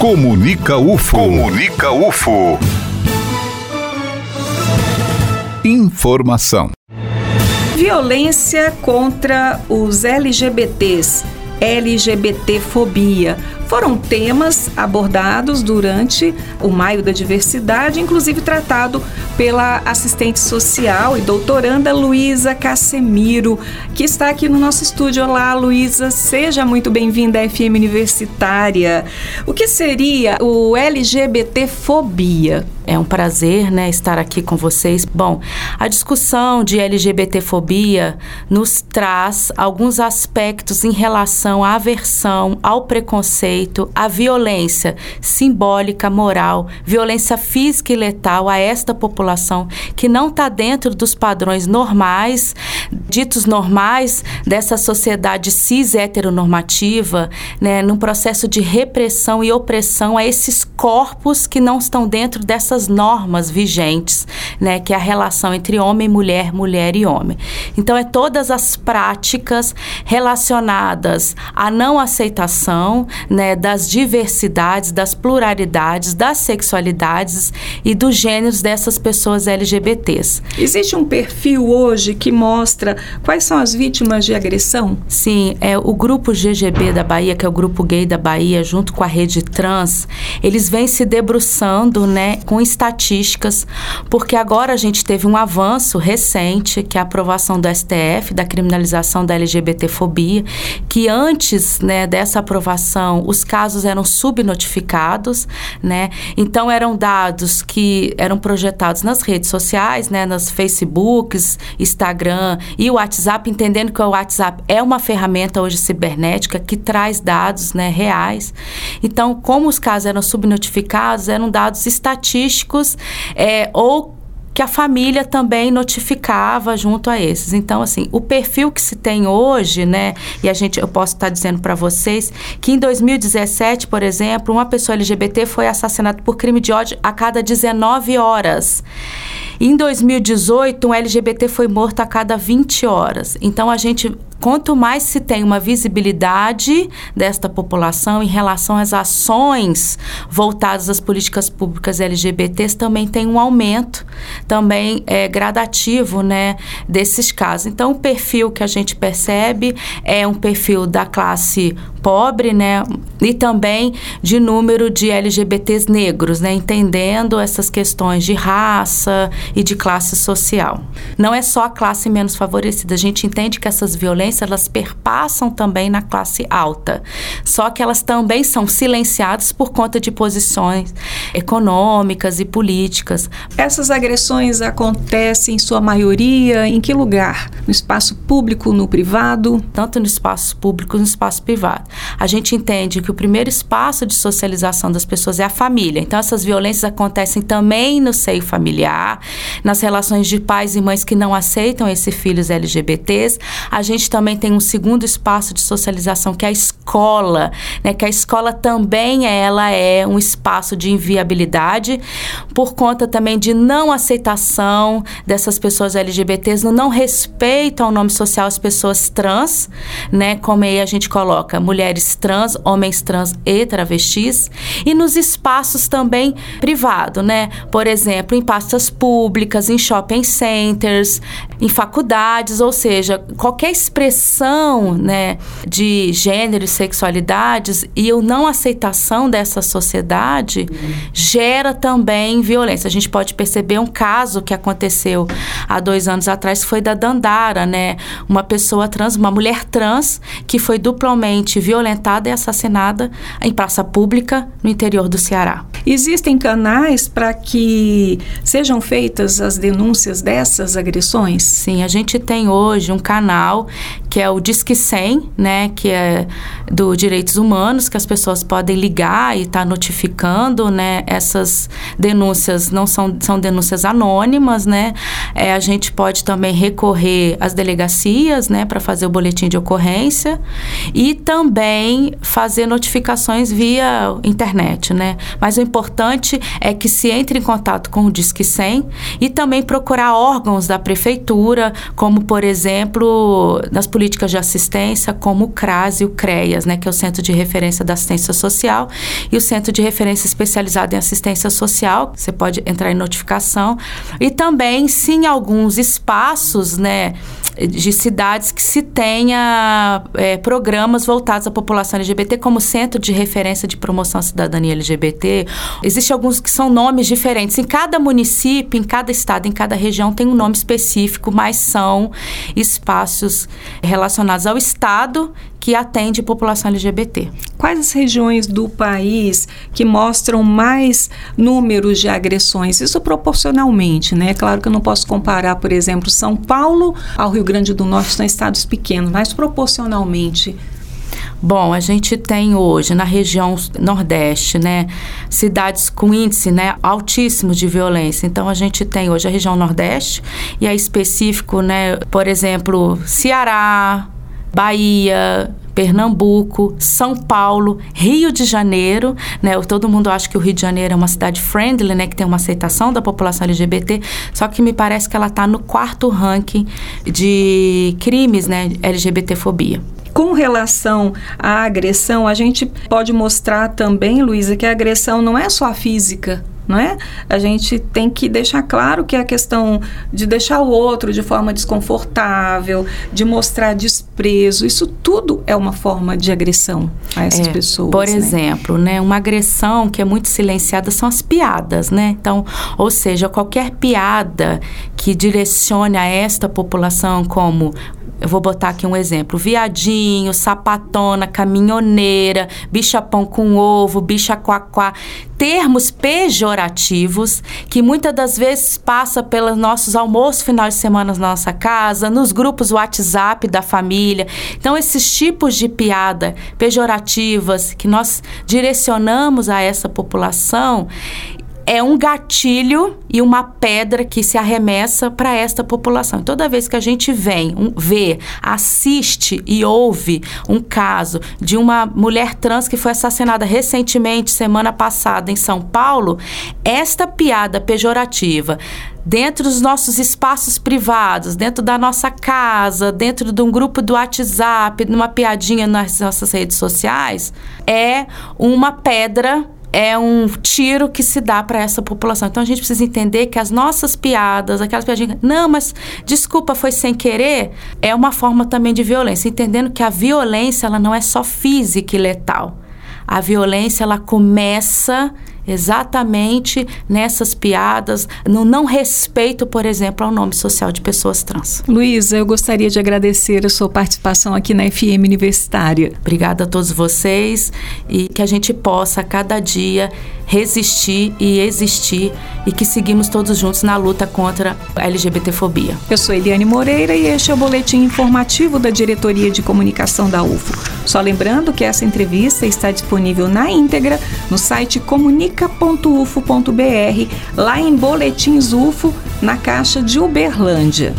Comunica UFO. Comunica UFO. Informação. Violência contra os LGBTs. LGBTfobia foram temas abordados durante o Maio da Diversidade, inclusive tratado pela assistente social e doutoranda Luísa Casemiro, que está aqui no nosso estúdio. Olá, Luísa, seja muito bem-vinda à FM Universitária. O que seria o LGBTfobia? É um prazer né, estar aqui com vocês. Bom, a discussão de LGBTfobia nos traz alguns aspectos em relação à aversão, ao preconceito, à violência simbólica, moral, violência física e letal a esta população que não está dentro dos padrões normais, ditos normais dessa sociedade cis heteronormativa, né, num processo de repressão e opressão a esses corpos que não estão dentro dessas essas normas vigentes, né, que é a relação entre homem e mulher, mulher e homem. Então é todas as práticas relacionadas à não aceitação, né, das diversidades, das pluralidades, das sexualidades e dos gêneros dessas pessoas LGBTs. Existe um perfil hoje que mostra quais são as vítimas de agressão? Sim, é o grupo GGB da Bahia, que é o grupo gay da Bahia, junto com a rede trans, eles vêm se debruçando, né, com estatísticas, porque agora a gente teve um avanço recente, que é a aprovação do STF, da criminalização da LGBTfobia, que antes né, dessa aprovação os casos eram subnotificados, né? Então eram dados que eram projetados nas redes sociais, né, nas Facebooks, Instagram e o WhatsApp, entendendo que o WhatsApp é uma ferramenta hoje cibernética que traz dados né, reais. Então, como os casos eram subnotificados, eram dados estatísticos é, ou que a família também notificava junto a esses. Então, assim, o perfil que se tem hoje, né, e a gente, eu posso estar dizendo para vocês que em 2017, por exemplo, uma pessoa LGBT foi assassinada por crime de ódio a cada 19 horas. Em 2018, um LGBT foi morto a cada 20 horas. Então, a gente quanto mais se tem uma visibilidade desta população em relação às ações voltadas às políticas públicas LGBTs, também tem um aumento também é, gradativo né, desses casos. Então, o perfil que a gente percebe é um perfil da classe pobre, né, e também de número de LGBTs negros, né, entendendo essas questões de raça e de classe social. Não é só a classe menos favorecida, a gente entende que essas violências elas perpassam também na classe alta. Só que elas também são silenciadas por conta de posições econômicas e políticas. Essas agressões acontecem em sua maioria em que lugar? No espaço público, no privado? Tanto no espaço público no espaço privado. A gente entende que o primeiro espaço de socialização das pessoas é a família. Então essas violências acontecem também no seio familiar, nas relações de pais e mães que não aceitam esses filhos LGBTs. A gente também tem um segundo espaço de socialização que é a escola, né? Que a escola também ela é um espaço de inviabilidade por conta também de não aceitação dessas pessoas LGBTs, no não respeito ao nome social às pessoas trans, né? Como aí a gente coloca mulheres trans, homens trans e travestis, e nos espaços também privado, né? Por exemplo, em pastas públicas, em shopping centers, em faculdades, ou seja, qualquer expressão expressão né, de gênero e sexualidades e o não aceitação dessa sociedade uhum. gera também violência. A gente pode perceber um caso que aconteceu há dois anos atrás, foi da Dandara, né? Uma pessoa trans, uma mulher trans, que foi duplamente violentada e assassinada em praça pública no interior do Ceará. Existem canais para que sejam feitas as denúncias dessas agressões? Sim, a gente tem hoje um canal que é o Disque 100, né, que é do Direitos Humanos, que as pessoas podem ligar e estar tá notificando, né, essas denúncias não são, são denúncias anônimas, né, é, a gente pode também recorrer às delegacias, né, para fazer o boletim de ocorrência e também fazer notificações via internet, né, mas o importante é que se entre em contato com o Disque 100 e também procurar órgãos da prefeitura, como por exemplo, nas políticas de assistência, como o CRAS e o Né, que é o Centro de Referência da Assistência Social, e o Centro de Referência Especializado em Assistência Social, você pode entrar em notificação, e também, sim, alguns espaços, né, de cidades que se tenha é, programas voltados à população LGBT, como Centro de Referência de Promoção à Cidadania LGBT. Existem alguns que são nomes diferentes. Em cada município, em cada estado, em cada região tem um nome específico, mas são espaços relacionados ao Estado que atende população LGBT. Quais as regiões do país que mostram mais números de agressões? Isso proporcionalmente, né? Claro que eu não posso comparar, por exemplo, São Paulo ao Rio Grande do Norte, são estados pequenos, mas proporcionalmente. Bom, a gente tem hoje na região Nordeste, né, cidades com índice, né, altíssimo de violência. Então a gente tem hoje a região Nordeste e é específico, né, por exemplo, Ceará, Bahia, Pernambuco, São Paulo, Rio de Janeiro, né? Todo mundo acha que o Rio de Janeiro é uma cidade friendly, né? Que tem uma aceitação da população LGBT, só que me parece que ela está no quarto ranking de crimes, né? LGBTfobia. Com relação à agressão, a gente pode mostrar também, Luísa, que a agressão não é só a física, não é? A gente tem que deixar claro que a questão de deixar o outro de forma desconfortável, de mostrar desprezo, isso tudo é uma forma de agressão a essas é, pessoas. Por né? exemplo, né, uma agressão que é muito silenciada são as piadas, né? Então, ou seja, qualquer piada que direcione a esta população como eu vou botar aqui um exemplo: viadinho, sapatona, caminhoneira, bicha-pão com ovo, bicha-quaquá. Termos pejorativos que muitas das vezes passa pelos nossos almoços final de semana na nossa casa, nos grupos WhatsApp da família. Então, esses tipos de piada pejorativas que nós direcionamos a essa população, é um gatilho e uma pedra que se arremessa para esta população. Toda vez que a gente vem, um, vê, assiste e ouve um caso de uma mulher trans que foi assassinada recentemente, semana passada, em São Paulo, esta piada pejorativa dentro dos nossos espaços privados, dentro da nossa casa, dentro de um grupo do WhatsApp, numa piadinha nas nossas redes sociais, é uma pedra é um tiro que se dá para essa população. Então a gente precisa entender que as nossas piadas, aquelas piadinhas, não, mas desculpa, foi sem querer, é uma forma também de violência, entendendo que a violência ela não é só física e letal. A violência ela começa exatamente nessas piadas, no não respeito, por exemplo, ao nome social de pessoas trans. Luísa, eu gostaria de agradecer a sua participação aqui na FM Universitária. Obrigada a todos vocês e que a gente possa cada dia resistir e existir e que seguimos todos juntos na luta contra a LGBTfobia. Eu sou Eliane Moreira e este é o boletim informativo da Diretoria de Comunicação da UFO. Só lembrando que essa entrevista está disponível na íntegra no site comunica.ufo.br, lá em Boletins UFO, na caixa de Uberlândia.